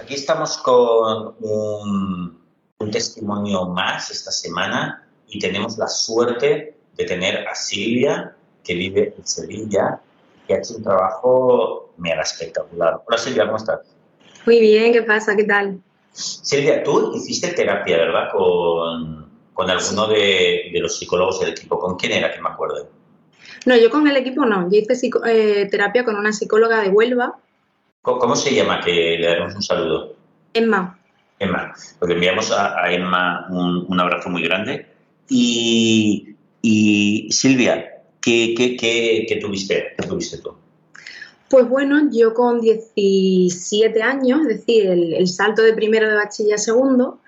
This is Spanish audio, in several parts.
Aquí estamos con un, testimonio más esta semana y tenemos la suerte de tener a Silvia, que vive en Sevilla, que ha hecho un trabajo mega espectacular. Hola Silvia, ¿cómo estás? Muy bien, ¿qué pasa? ¿Qué tal? Silvia, tú hiciste terapia, ¿verdad? Con, con alguno de, los psicólogos del equipo. ¿Con quién era, que me acuerdo? No, yo con el equipo no. Yo hice eh, terapia con una psicóloga de Huelva ¿Cómo se llama? Que le damos un saludo. Emma. Emma. Pues enviamos a, Emma un, abrazo muy grande. Y, Silvia, ¿qué, qué, tuviste, tuviste tú? Pues bueno, yo con 17 años, es decir, el, salto de primero de bachiller a segundo,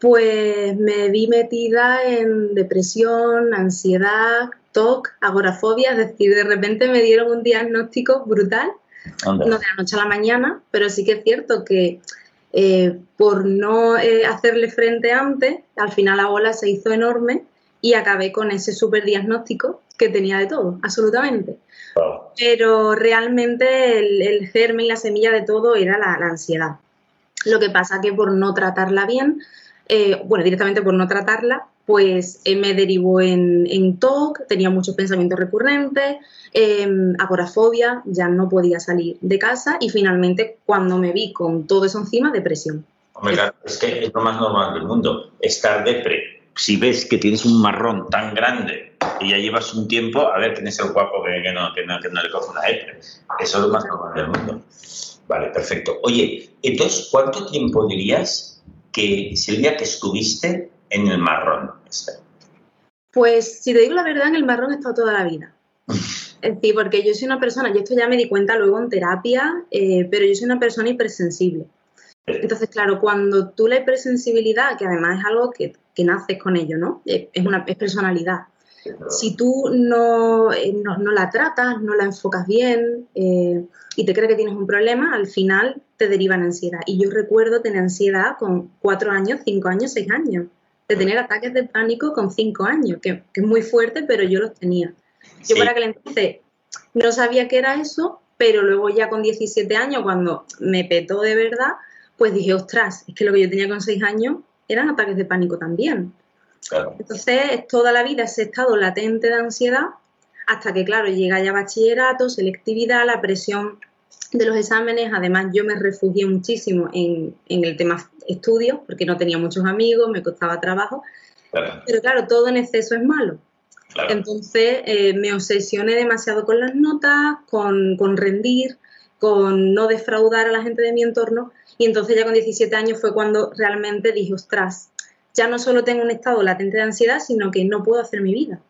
pues me vi metida en depresión, ansiedad, TOC, agorafobia, es decir, de repente me dieron un diagnóstico brutal no de la noche a la mañana, pero sí que es cierto que eh, por no eh, hacerle frente antes, al final la bola se hizo enorme y acabé con ese super diagnóstico que tenía de todo, absolutamente. Pero realmente el, germen y la semilla de todo era la, ansiedad. Lo que pasa que por no tratarla bien, eh, bueno, directamente por no tratarla, pues me derivó en, en TOC, tenía muchos pensamientos recurrentes, eh, agorafobia, ya no podía salir de casa y finalmente cuando me vi con todo eso encima, depresión. Hombre, es que es lo más normal del mundo, estar depre. Si ves que tienes un marrón tan grande y ya llevas un tiempo, a ver quién es el guapo que, no, que, no, que no, le coge una depre. Eso es lo más normal del mundo. Vale, perfecto. Oye, entonces, ¿cuánto tiempo dirías que, Silvia, que estuviste en el marrón? Pues, si te digo la verdad, en el marrón he estado toda la vida. Es decir, porque yo soy una persona, y esto ya me di cuenta luego en terapia, eh, pero yo soy una persona hipersensible. Entonces, claro, cuando tú la hipersensibilidad, que además es algo que, que naces con ello, ¿no? Es, una es personalidad. Si tú no, eh, no, no, la tratas, no la enfocas bien eh, y te crees que tienes un problema, al final te deriva en ansiedad. Y yo recuerdo tener ansiedad con cuatro años, cinco años, seis años. De tener ataques de pánico con cinco años, que, que es muy fuerte, pero yo los tenía. Yo para aquel entonces no sabía qué era eso, pero luego ya con 17 años, cuando me petó de verdad, pues dije, ostras, es que lo que yo tenía con 6 años eran ataques de pánico también. Entonces, toda la vida ese estado latente de ansiedad, hasta que, claro, llega ya bachillerato, selectividad, la presión de los exámenes. Además, yo me refugié muchísimo en, el tema estudios, porque no tenía muchos amigos, me costaba trabajo. Pero claro, todo en exceso es malo. Entonces eh, me obsesioné demasiado con las notas, con, rendir, con no defraudar a la gente de mi entorno. Y entonces ya con 17 años fue cuando realmente dije, ostras, ya no solo tengo un estado latente de ansiedad, sino que no puedo hacer mi vida.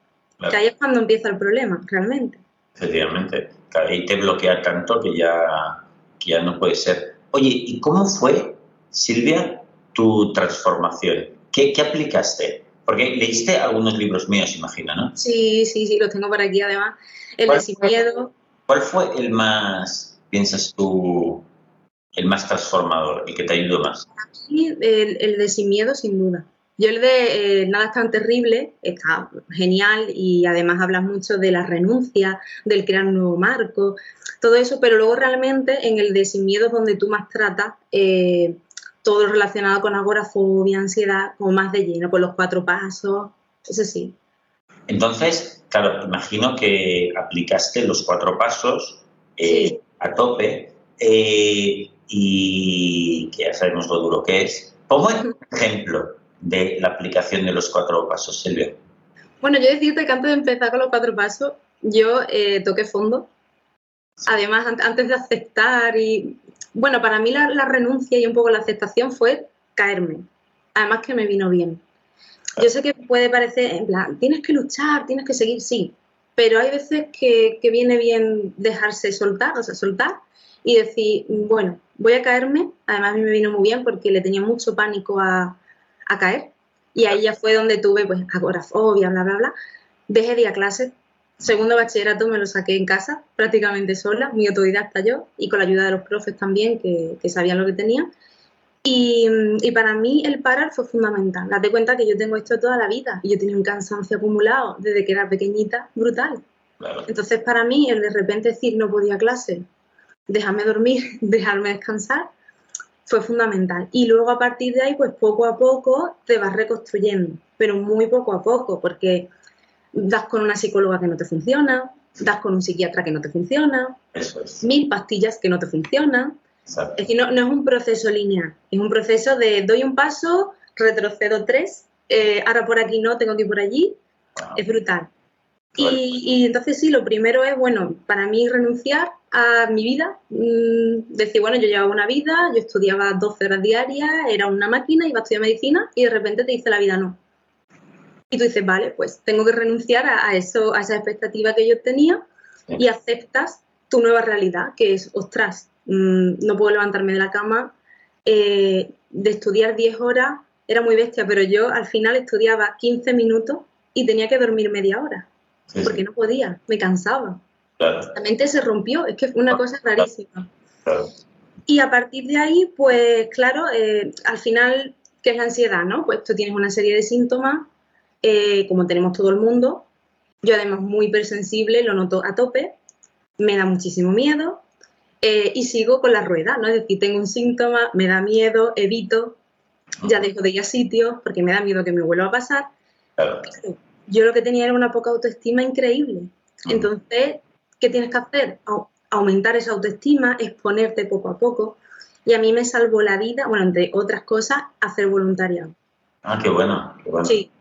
Que ahí es cuando empieza el problema, realmente. Efectivamente, ahí te bloquea tanto que ya, que ya no puede ser. Oye, ¿y cómo fue, Silvia, tu transformación? ¿Qué, qué aplicaste? Porque leíste algunos libros míos, imagino, ¿no? Sí, sí, sí, los tengo por aquí además. El de Sin Miedo. ¿Cuál fue el más, piensas tú, el más transformador, el que te ayudó más? el, el de Sin Miedo, sin duda. Yo el de eh, Nada es tan terrible está genial y además hablas mucho de la renuncia, del crear un nuevo marco, todo eso, pero luego realmente en el de Sin Miedo es donde tú más tratas eh, todo relacionado con agorafobia, ansiedad, como más de lleno, con los cuatro pasos, eso sí. Entonces, claro, imagino que aplicaste los cuatro pasos eh, a tope eh, y que ya sabemos lo duro que es. Pongo un ejemplo de la aplicación de los cuatro pasos, Silvia. Bueno, yo decirte que antes de empezar con los cuatro pasos, yo eh, toqué fondo. Además, antes de aceptar y bueno, para mí la, renuncia y un poco la aceptación fue caerme. Además que me vino bien. Yo sé que puede parecer, en plan, tienes que luchar, tienes que seguir, sí, pero hay veces que, viene bien dejarse soltar, o sea, soltar y decir, bueno, voy a caerme. Además, a mí me vino muy bien porque le tenía mucho pánico a, a caer. Y ahí ya fue donde tuve, pues, agorafobia, bla, bla, bla. Dejé de ir a clases. Segundo bachillerato me lo saqué en casa, prácticamente sola, muy autodidacta yo, y con la ayuda de los profes también, que, que sabían lo que tenía. Y, y, para mí el parar fue fundamental. Date cuenta que yo tengo esto toda la vida y yo tenía un cansancio acumulado desde que era pequeñita, brutal. Entonces para mí el de repente decir no podía clase, déjame dormir, dejarme descansar, fue fundamental. Y luego a partir de ahí, pues poco a poco te vas reconstruyendo, pero muy poco a poco, porque das con una psicóloga que no te funciona, das con un psiquiatra que no te funciona, mil pastillas que no te funcionan, es decir, no, es un proceso lineal, es un proceso de doy un paso, retrocedo tres, eh, ahora por aquí no, tengo que ir por allí. Es brutal. Y, entonces sí, lo primero es, bueno, para mí renunciar a mi vida, mm, decir, bueno, yo llevaba una vida, yo estudiaba 12 horas diarias, era una máquina, iba a estudiar medicina y de repente te dice la vida no. Y tú dices, vale, pues tengo que renunciar a, eso, a esa expectativa que yo tenía y aceptas tu nueva realidad, que es, ostras, Mm, no puedo levantarme de la cama. Eh, de estudiar 10 horas era muy bestia, pero yo al final estudiaba 15 minutos y tenía que dormir media hora, porque no podía, me cansaba. La mente se rompió, es que fue una ah, cosa rarísima. Y a partir de ahí, pues claro, eh, al final, ¿qué es la ansiedad? ¿no? Pues tú tienes una serie de síntomas, eh, como tenemos todo el mundo. Yo además muy hipersensible, lo noto a tope, me da muchísimo miedo, eh, y sigo con la rueda, ¿no? Es decir, tengo un síntoma, me da miedo, evito, ya dejo de ir a sitios porque me da miedo que me vuelva a pasar. yo lo que tenía era una poca autoestima increíble. Entonces, ¿qué tienes que hacer? aumentar esa autoestima, exponerte poco a poco. Y a mí me salvó la vida, bueno, entre otras cosas, hacer voluntariado. Ah, qué bueno, qué bueno. Sí,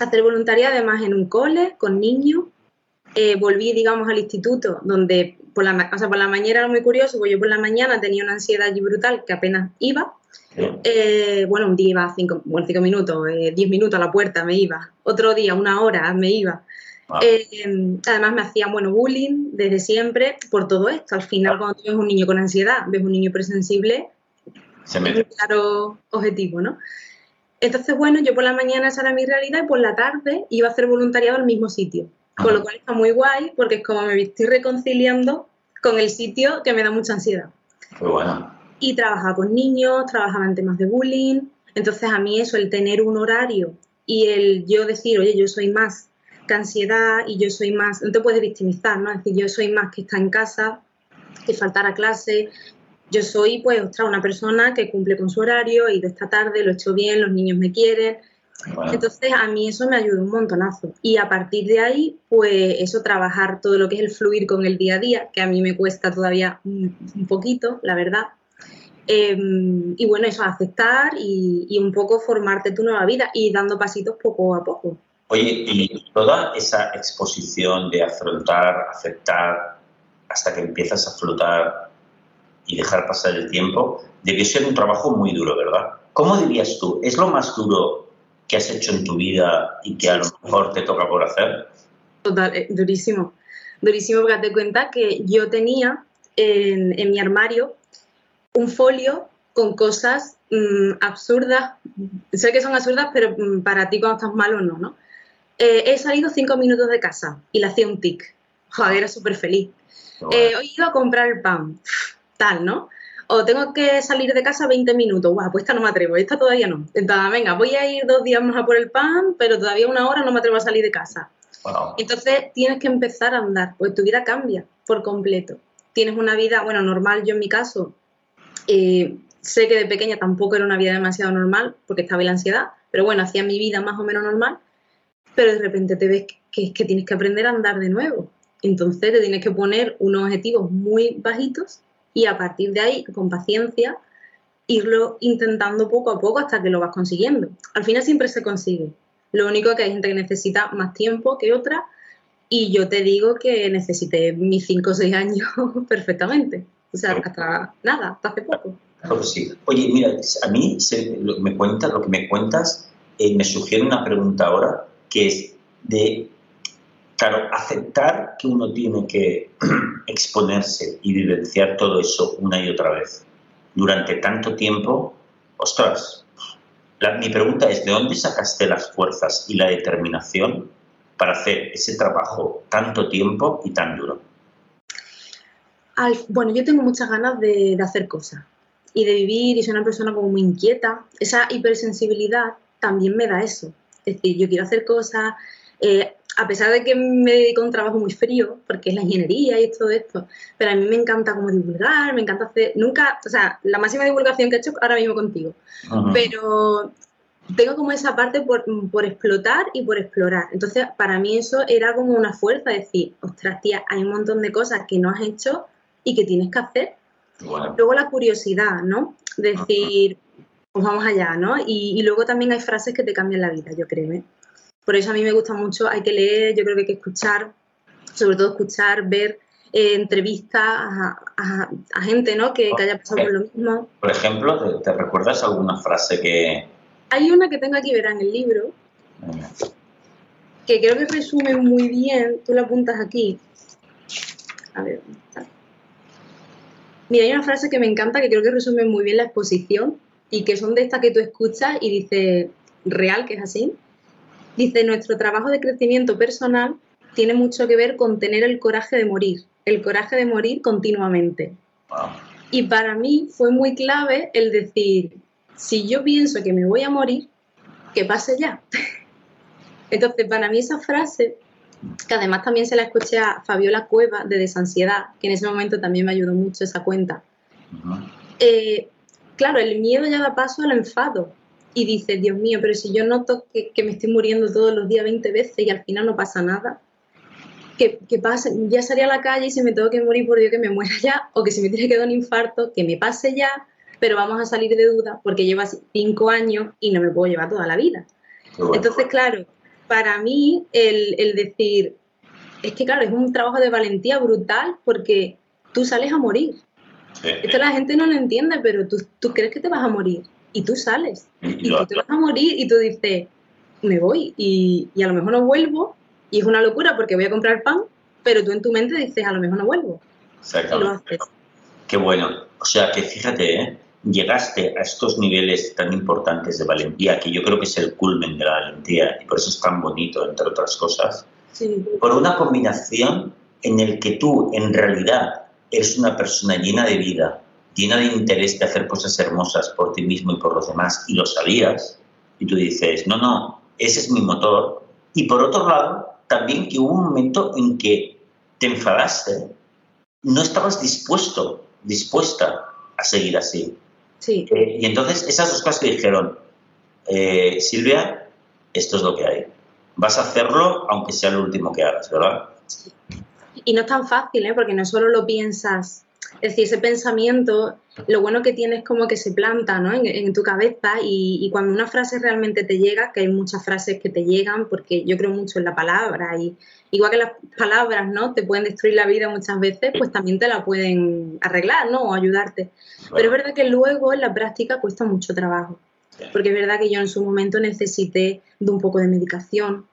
hacer voluntariado además en un cole, con niños. Eh, volví, digamos, al instituto, donde por la, o sea, por la mañana era muy curioso, porque yo por la mañana tenía una ansiedad allí brutal que apenas iba. Eh, bueno, un día iba cinco, bueno, cinco minutos, eh, diez minutos a la puerta me iba. Otro día, una hora me iba. Eh, además me hacían, bueno, bullying desde siempre por todo esto. Al final, cuando tienes un niño con ansiedad, ves un niño presensible, Se un claro objetivo, ¿no? Entonces, bueno, yo por la mañana esa era mi realidad y por la tarde iba a hacer voluntariado al mismo sitio. Con lo cual está muy guay porque es como me estoy reconciliando con el sitio que me da mucha ansiedad. Muy bueno. Y trabajaba con niños, trabajaba en temas de bullying. Entonces a mí eso, el tener un horario y el yo decir, oye, yo soy más que ansiedad y yo soy más, no te puedes victimizar, ¿no? Es decir, yo soy más que estar en casa, que faltar a clase. Yo soy, pues, ostras, una persona que cumple con su horario y de esta tarde lo he hecho bien, los niños me quieren, entonces a mí eso me ayudó un montonazo. Y a partir de ahí, pues eso, trabajar todo lo que es el fluir con el día a día, que a mí me cuesta todavía un, poquito, la verdad. Em, y bueno, eso, aceptar y, un poco formarte tu nueva vida y dando pasitos poco a poco. Oye, y toda esa exposición de afrontar, aceptar, hasta que empiezas a flotar y dejar pasar el tiempo, debió ser un trabajo muy duro, ¿verdad? ¿Cómo dirías tú? ¿Es lo más duro que has hecho en tu vida y que a lo mejor te toca por hacer? Total, eh, durísimo. Durísimo porque te cuenta que yo tenía en, mi armario un folio con cosas mm, absurdas. Sé que son absurdas, pero mm, para ti cuando estás malo no, ¿no? Eh, he salido cinco minutos de casa y le hacía un tic. Joder, era súper feliz. Eh, he ido a comprar el pan. Tal, ¿no? o tengo que salir de casa 20 minutos, guau, pues esta no me atrevo, esta todavía no. Entonces, venga, voy a ir dos días más a por el pan, pero todavía una hora no me atrevo a salir de casa. Entonces tienes que empezar a andar, pues tu vida cambia por completo. Tienes una vida, bueno, normal, yo en mi caso, eh, sé que de pequeña tampoco era una vida demasiado normal, porque estaba en la ansiedad, pero bueno, hacía mi vida más o menos normal, pero de repente te ves que, que tienes que aprender a andar de nuevo. Entonces te tienes que poner unos objetivos muy bajitos y a partir de ahí, con paciencia, irlo intentando poco a poco hasta que lo vas consiguiendo. Al final siempre se consigue. Lo único es que hay gente que necesita más tiempo que otra y yo te digo que necesité mis 5 o 6 años perfectamente. O sea, hasta nada, hasta hace poco. Claro que sí. Oye, mira, a mí me cuentas, lo que me cuentas me sugiere una pregunta ahora que es de Claro, aceptar que uno tiene que exponerse y vivenciar todo eso una y otra vez. durante tanto tiempo, ostras, mi pregunta es, ¿de dónde sacaste las fuerzas y la determinación para hacer ese trabajo tanto tiempo y tan duro? bueno, yo tengo muchas ganas de, hacer cosas y de vivir y soy una persona como muy inquieta. Esa hipersensibilidad también me da eso. Es decir, yo quiero hacer cosas, eh, a pesar de que me dedico a un trabajo muy frío, porque es la ingeniería y todo esto, pero a mí me encanta como divulgar, me encanta hacer, nunca, o sea, la máxima divulgación que he hecho ahora mismo contigo, pero tengo como esa parte por, explotar y por explorar. Entonces, para mí eso era como una fuerza, decir, ostras, tía, hay un montón de cosas que no has hecho y que tienes que hacer. Luego la curiosidad, ¿no? Decir, pues vamos allá, ¿no? Y, y, luego también hay frases que te cambian la vida, yo creo, ¿eh? Por eso a mí me gusta mucho, hay que leer, yo creo que hay que escuchar, sobre todo escuchar, ver eh, entrevistas a, gente ¿no? que, haya pasado por lo mismo. Por ejemplo, ¿te, recuerdas alguna frase que...? Hay una que tengo aquí, verá, en el libro, que creo que resume muy bien, tú la apuntas aquí. A ver, Mira, hay una frase que me encanta que creo que resume muy bien la exposición y que son de estas que tú escuchas y dices, real, que es así. Dice, nuestro trabajo de crecimiento personal tiene mucho que ver con tener el coraje de morir, el coraje de morir continuamente. Y para mí fue muy clave el decir, si yo pienso que me voy a morir, que pase ya. Entonces, para mí esa frase, que además también se la escuché a Fabiola Cueva de Desansiedad, que en ese momento también me ayudó mucho esa cuenta. Eh, claro, el miedo ya da paso al enfado y dices, Dios mío, pero si yo noto que, me estoy muriendo todos los días 20 veces y al final no pasa nada, ¿qué, pasa? Ya salí a la calle y si me tengo que morir, por Dios que me muera ya, o que si me tiene que dar un infarto, que me pase ya, pero vamos a salir de duda porque lleva cinco años y no me puedo llevar toda la vida. Entonces, claro, para mí el, el decir, es que claro, es un trabajo de valentía brutal porque tú sales a morir. Esto la gente no lo entiende, pero tú, tú crees que te vas a morir y tú sales y, tú te vas a morir y tú dices, me voy y, a lo mejor no vuelvo y es una locura porque voy a comprar pan, pero tú en tu mente dices, a lo mejor no vuelvo. Exactamente. Qué bueno. O sea que fíjate, ¿eh? llegaste a estos niveles tan importantes de valentía, que yo creo que es el culmen de la valentía y por eso es tan bonito, entre otras cosas, por una combinación en el que tú en realidad eres una persona llena de vida, llena de interés de hacer cosas hermosas por ti mismo y por los demás, y lo sabías, y tú dices, no, no, ese es mi motor. Y por otro lado, también que hubo un momento en que te enfadaste, no estabas dispuesto, dispuesta a seguir así. Sí. Eh, y entonces esas dos cosas que dijeron, eh, Silvia, esto es lo que hay. Vas a hacerlo aunque sea lo último que hagas, ¿verdad? Y no es tan fácil, ¿eh? porque no solo lo piensas es decir, ese pensamiento, lo bueno que tienes como que se planta ¿no? en, tu cabeza y, cuando una frase realmente te llega, que hay muchas frases que te llegan, porque yo creo mucho en la palabra y igual que las palabras ¿no? te pueden destruir la vida muchas veces, pues también te la pueden arreglar ¿no? o ayudarte. Pero es verdad que luego en la práctica cuesta mucho trabajo, porque es verdad que yo en su momento necesité de un poco de medicación,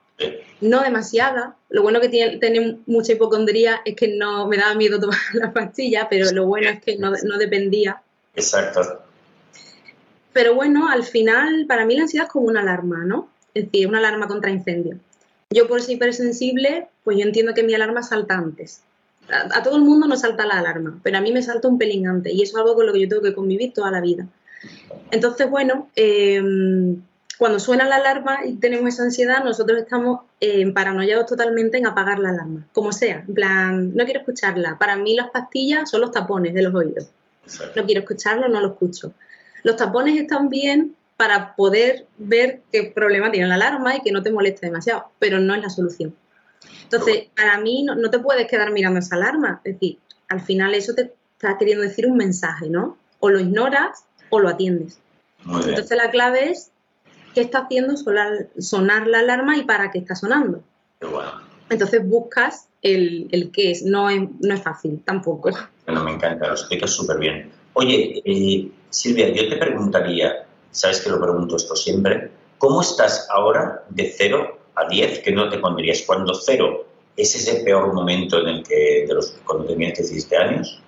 no demasiada. Lo bueno que tiene tener mucha hipocondría es que no me daba miedo tomar la pastilla, pero lo bueno es que no, dependía. Exacto. Pero bueno, al final, para mí la ansiedad es como una alarma, ¿no? Es decir, una alarma contra incendio. Yo por ser hipersensible, pues yo entiendo que mi alarma salta antes. A, todo el mundo no salta la alarma, pero a mí me salta un pelín antes y eso es algo con lo que yo tengo que convivir toda la vida. Entonces, bueno, eh, cuando suena la alarma y tenemos esa ansiedad, nosotros estamos eh, paranoiados totalmente en apagar la alarma, como sea. En plan, no quiero escucharla. Para mí las pastillas son los tapones de los oídos. No quiero escucharlo, no lo escucho. Los tapones están bien para poder ver qué problema tiene la alarma y que no te moleste demasiado, pero no es la solución. Entonces, para mí no, no te puedes quedar mirando esa alarma. Es decir, al final eso te está queriendo decir un mensaje, ¿no? O lo ignoras o lo atiendes. Entonces la clave es qué está haciendo sonar, la alarma y para qué está sonando. Entonces buscas el, el qué es. No, es. no es fácil tampoco. Bueno, me encanta, lo explicas súper bien. Oye, eh, Silvia, yo te preguntaría, sabes que lo pregunto esto siempre, ¿cómo estás ahora de 0 a 10? ¿Qué no te pondrías? Cuando 0 es ese peor momento en el que, de los, cuando tenías 17 años,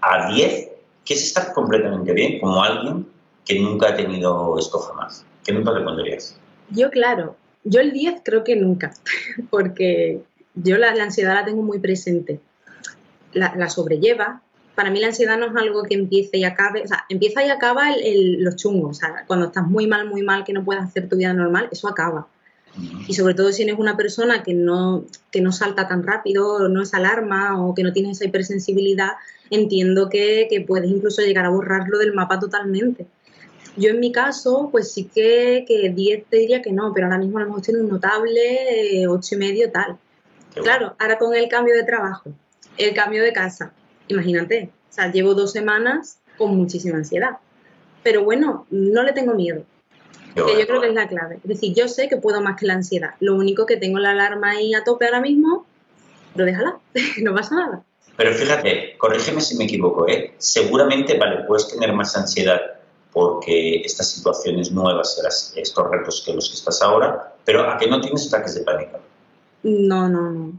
a 10, ¿qué es estar completamente bien como alguien que nunca ha tenido esto jamás? ¿Qué nunca te pondrías? Yo, claro, yo el 10 creo que nunca, porque yo la, ansiedad la tengo muy presente. La, sobrelleva. Para mí la ansiedad no es algo que empiece y acabe, o sea, empieza y acaba el, los chungos. O sea, cuando estás muy mal, muy mal, que no puedes hacer tu vida normal, eso acaba. Y sobre todo si eres una persona que no, que no salta tan rápido, no es alarma o que no tiene esa hipersensibilidad, entiendo que, que puedes incluso llegar a borrarlo del mapa totalmente. Yo en mi caso, pues sí que, que 10 te diría que no, pero ahora mismo a lo mejor tiene un notable 8 y medio tal. claro, ahora con el cambio de trabajo, el cambio de casa, imagínate, o sea, llevo dos semanas con muchísima ansiedad. Pero bueno, no le tengo miedo, que yo creo que es la clave. Es decir, yo sé que puedo más que la ansiedad. Lo único que tengo la alarma ahí a tope ahora mismo, pero déjala, no pasa nada. Pero fíjate, corrígeme si me equivoco, ¿eh? Seguramente, vale, puedes tener más ansiedad porque estas situaciones nuevas, estos retos que los que estás ahora, pero ¿a qué no tienes ataques de pánico? No, no, no.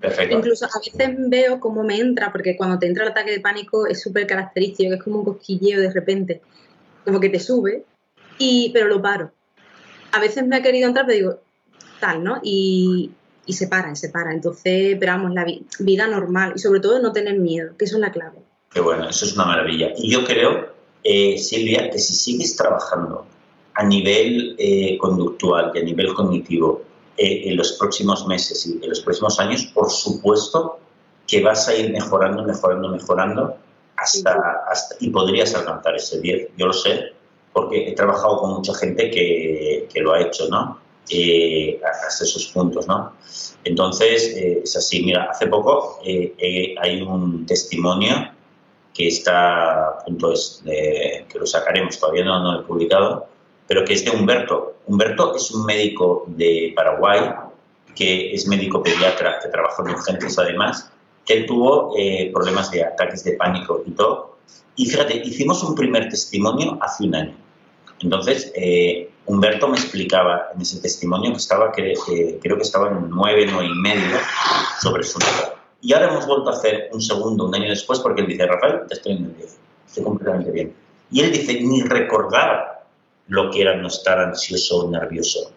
Perfecto. Incluso a veces veo cómo me entra, porque cuando te entra el ataque de pánico es súper característico, que es como un cosquilleo de repente, como que te sube, y, pero lo paro. A veces me ha querido entrar, pero digo, tal, ¿no? Y, y se para, y se para. Entonces, esperamos la vida normal y sobre todo no tener miedo, que eso es la clave. Qué bueno, eso es una maravilla. Y yo creo eh, Silvia, que si sigues trabajando a nivel eh, conductual y a nivel cognitivo eh, en los próximos meses y en los próximos años, por supuesto que vas a ir mejorando, mejorando, mejorando hasta, hasta y podrías alcanzar ese 10, yo lo sé, porque he trabajado con mucha gente que, que lo ha hecho, ¿no? hasta esos puntos, ¿no? Entonces, es así, mira, hace poco hay un testimonio que está a punto de, que lo sacaremos, todavía no, lo he publicado, pero que es de Humberto. Humberto es un médico de Paraguay, que es médico pediatra, que trabaja en urgencias además, que él tuvo eh, problemas de ataques de pánico y todo. Y fíjate, hicimos un primer testimonio hace un año. Entonces, eh, Humberto me explicaba en ese testimonio que estaba, que, creo que estaba en nueve, nueve y medio sobre su nota. Y ahora hemos vuelto a hacer un segundo, un año después, porque él dice, Rafael, estoy en el 10, estoy completamente bien. Y él dice, ni recordar lo que era no estar ansioso o nervioso.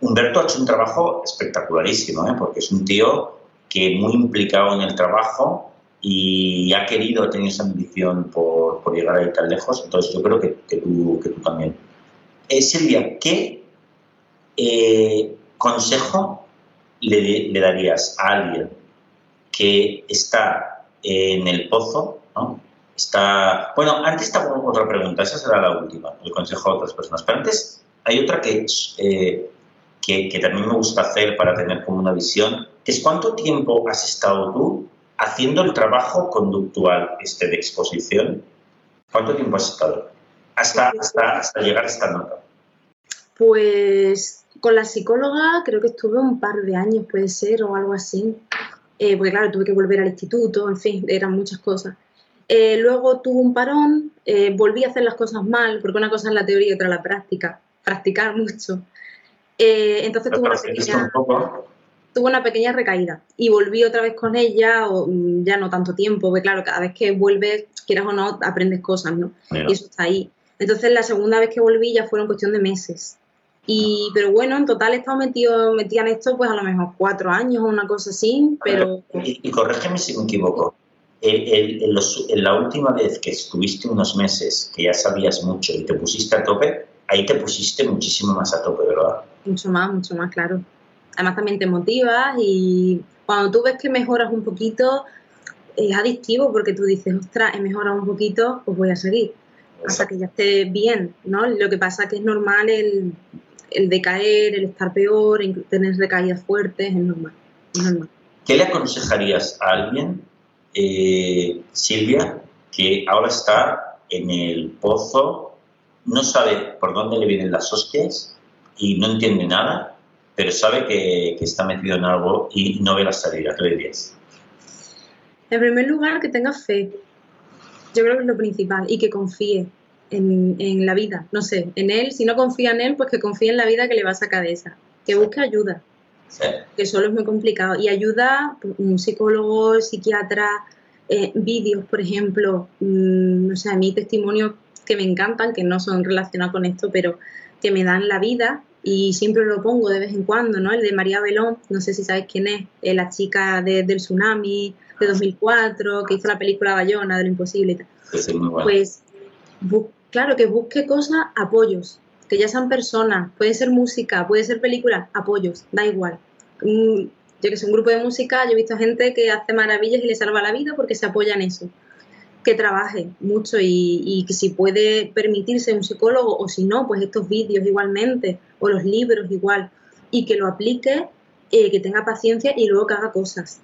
Humberto ha hecho un trabajo espectacularísimo, ¿eh? porque es un tío que muy implicado en el trabajo y ha querido, ha tenido esa ambición por, por llegar ahí tan lejos. Entonces yo creo que, que, tú, que tú, también. Eh, Silvia, ¿qué eh, consejo le darías a alguien que está en el pozo, ¿no? Está, bueno, antes estaba otra pregunta, esa será la última, el consejo a otras personas, pero antes hay otra que, eh, que, que, también me gusta hacer para tener como una visión, que es cuánto tiempo has estado tú haciendo el trabajo conductual este de exposición, ¿cuánto tiempo has estado? Hasta, hasta, hasta llegar a esta nota. Pues con la psicóloga creo que estuve un par de años, puede ser, o algo así. Eh, porque claro, tuve que volver al instituto, en fin, eran muchas cosas. Eh, luego tuve un parón, eh, volví a hacer las cosas mal, porque una cosa es la teoría y otra la práctica, practicar mucho. entonces tuve una, pequeña, tuve una pequeña recaída y volví otra vez con ella, o, mm, ya no tanto tiempo, porque claro, cada vez que vuelves, quieras o no, aprendes cosas, ¿no? Y eso está ahí. Entonces la segunda vez que volví ya fueron cuestión de meses. Y, pero bueno, en total he estado metido, metida en esto pues a lo mejor cuatro años o una cosa así, pero... Y, corrígeme si me equivoco. en la última vez que estuviste unos meses, que ya sabías mucho y te pusiste a tope, ahí te pusiste muchísimo más a tope, ¿verdad? Mucho más, mucho más, claro. Además también te motivas y cuando tú ves que mejoras un poquito, es adictivo porque tú dices, ostras, he mejorado un poquito, pues voy a seguir hasta que ya esté bien, ¿no? Lo que pasa es que es normal el el decaer, el estar peor, tener recaídas fuertes, es normal. ¿Qué le aconsejarías a alguien, eh, Silvia, que ahora está en el pozo, no sabe por dónde le vienen las hostias y no entiende nada, pero sabe que, está metido en algo y no ve la salida? ¿Qué le dirías? En primer lugar, que tenga fe. Yo creo que es lo principal y que confíe en, la vida, no sé, en él, si no confía en él, pues que confíe en la vida que le va a sacar de esa, que busque ayuda, que solo es muy complicado, y ayuda, pues, un psicólogo, psiquiatra, eh, vídeos, por ejemplo, mm, o sea, mi testimonio que me encantan, que no son relacionados con esto, pero que me dan la vida y siempre lo pongo de vez en cuando, ¿no? El de María Belón, no sé si sabéis quién es, eh, la chica del tsunami de 2004, que hizo la película Bayona de lo imposible y tal. Pues, claro, que busque cosas, apoyos, que ya sean personas, puede ser música, puede ser película, apoyos, da igual. yo que sé, un grupo de música, yo he visto gente que hace maravillas y le salva la vida porque se apoya en eso que trabaje mucho y, que si puede permitirse un psicólogo o si no, pues estos vídeos igualmente o los libros igual y que lo aplique, eh, que tenga paciencia y luego que haga cosas.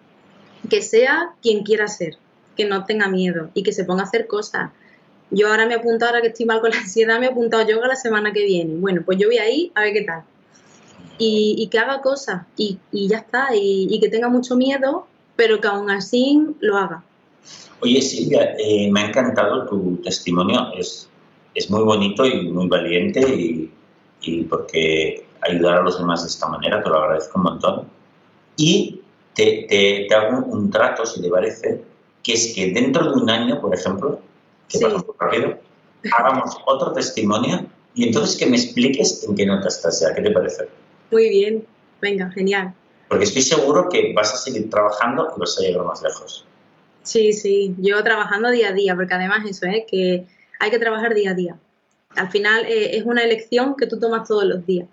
Que sea quien quiera ser, que no tenga miedo y que se ponga a hacer cosas. Yo ahora me he apuntado, ahora que estoy mal con la ansiedad, me he apuntado yoga la semana que viene. Bueno, pues yo voy ahí a ver qué tal. Y, que haga cosas y, ya está. y que tenga mucho miedo, pero que aún así lo haga Oye, Silvia, eh, me ha encantado tu testimonio. Es, es muy bonito y muy valiente y, y, porque ayudar a los demás de esta manera, te lo agradezco un montón. Y te, te, te hago un, trato, si te parece, que es que dentro de un año, por ejemplo, que sí. rápido, hagamos otro testimonio y entonces que me expliques en qué nota estás ya. ¿Qué te parece? Muy bien, venga, genial. Porque estoy seguro que vas a seguir trabajando y vas a llegar más lejos. Sí, sí, yo trabajando día a día, porque además eso es que hay que trabajar día a día. Al final eh, es una elección que tú tomas todos los días.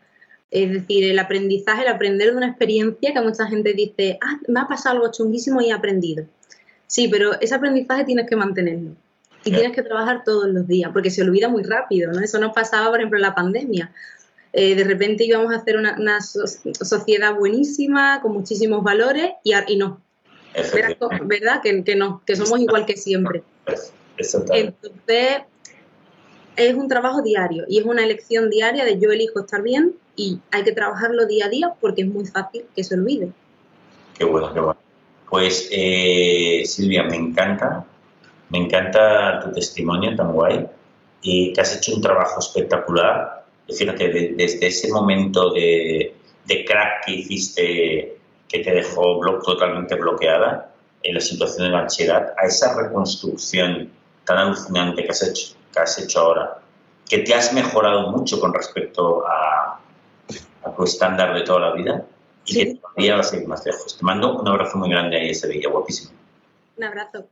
Es decir, el aprendizaje, el aprender de una experiencia que mucha gente dice, ah, me ha pasado algo chunguísimo y he aprendido. Sí, pero ese aprendizaje tienes que mantenerlo. Y tienes que trabajar todos los días, porque se olvida muy rápido, ¿no? Eso nos pasaba, por ejemplo, en la pandemia. Eh, de repente íbamos a hacer una, sociedad buenísima, con muchísimos valores, y, y no, ¿Verdad? Que, no, que somos igual que siempre. Entonces, es un trabajo diario y es una elección diaria de yo elijo estar bien y hay que trabajarlo día a día porque es muy fácil que se olvide. Qué bueno, qué bueno. Pues eh, Silvia, me encanta, me encanta tu testimonio tan guay y que has hecho un trabajo espectacular. Fíjate, desde ese momento de, de crack que hiciste que te dejó totalmente bloqueada en la situación de la ansiedad, a esa reconstrucción tan alucinante que has hecho, que has hecho ahora, que te has mejorado mucho con respecto a, tu estándar de toda la vida y que todavía vas a ir más lejos. Te mando un abrazo muy grande ahí, ese día, guapísimo. Un abrazo.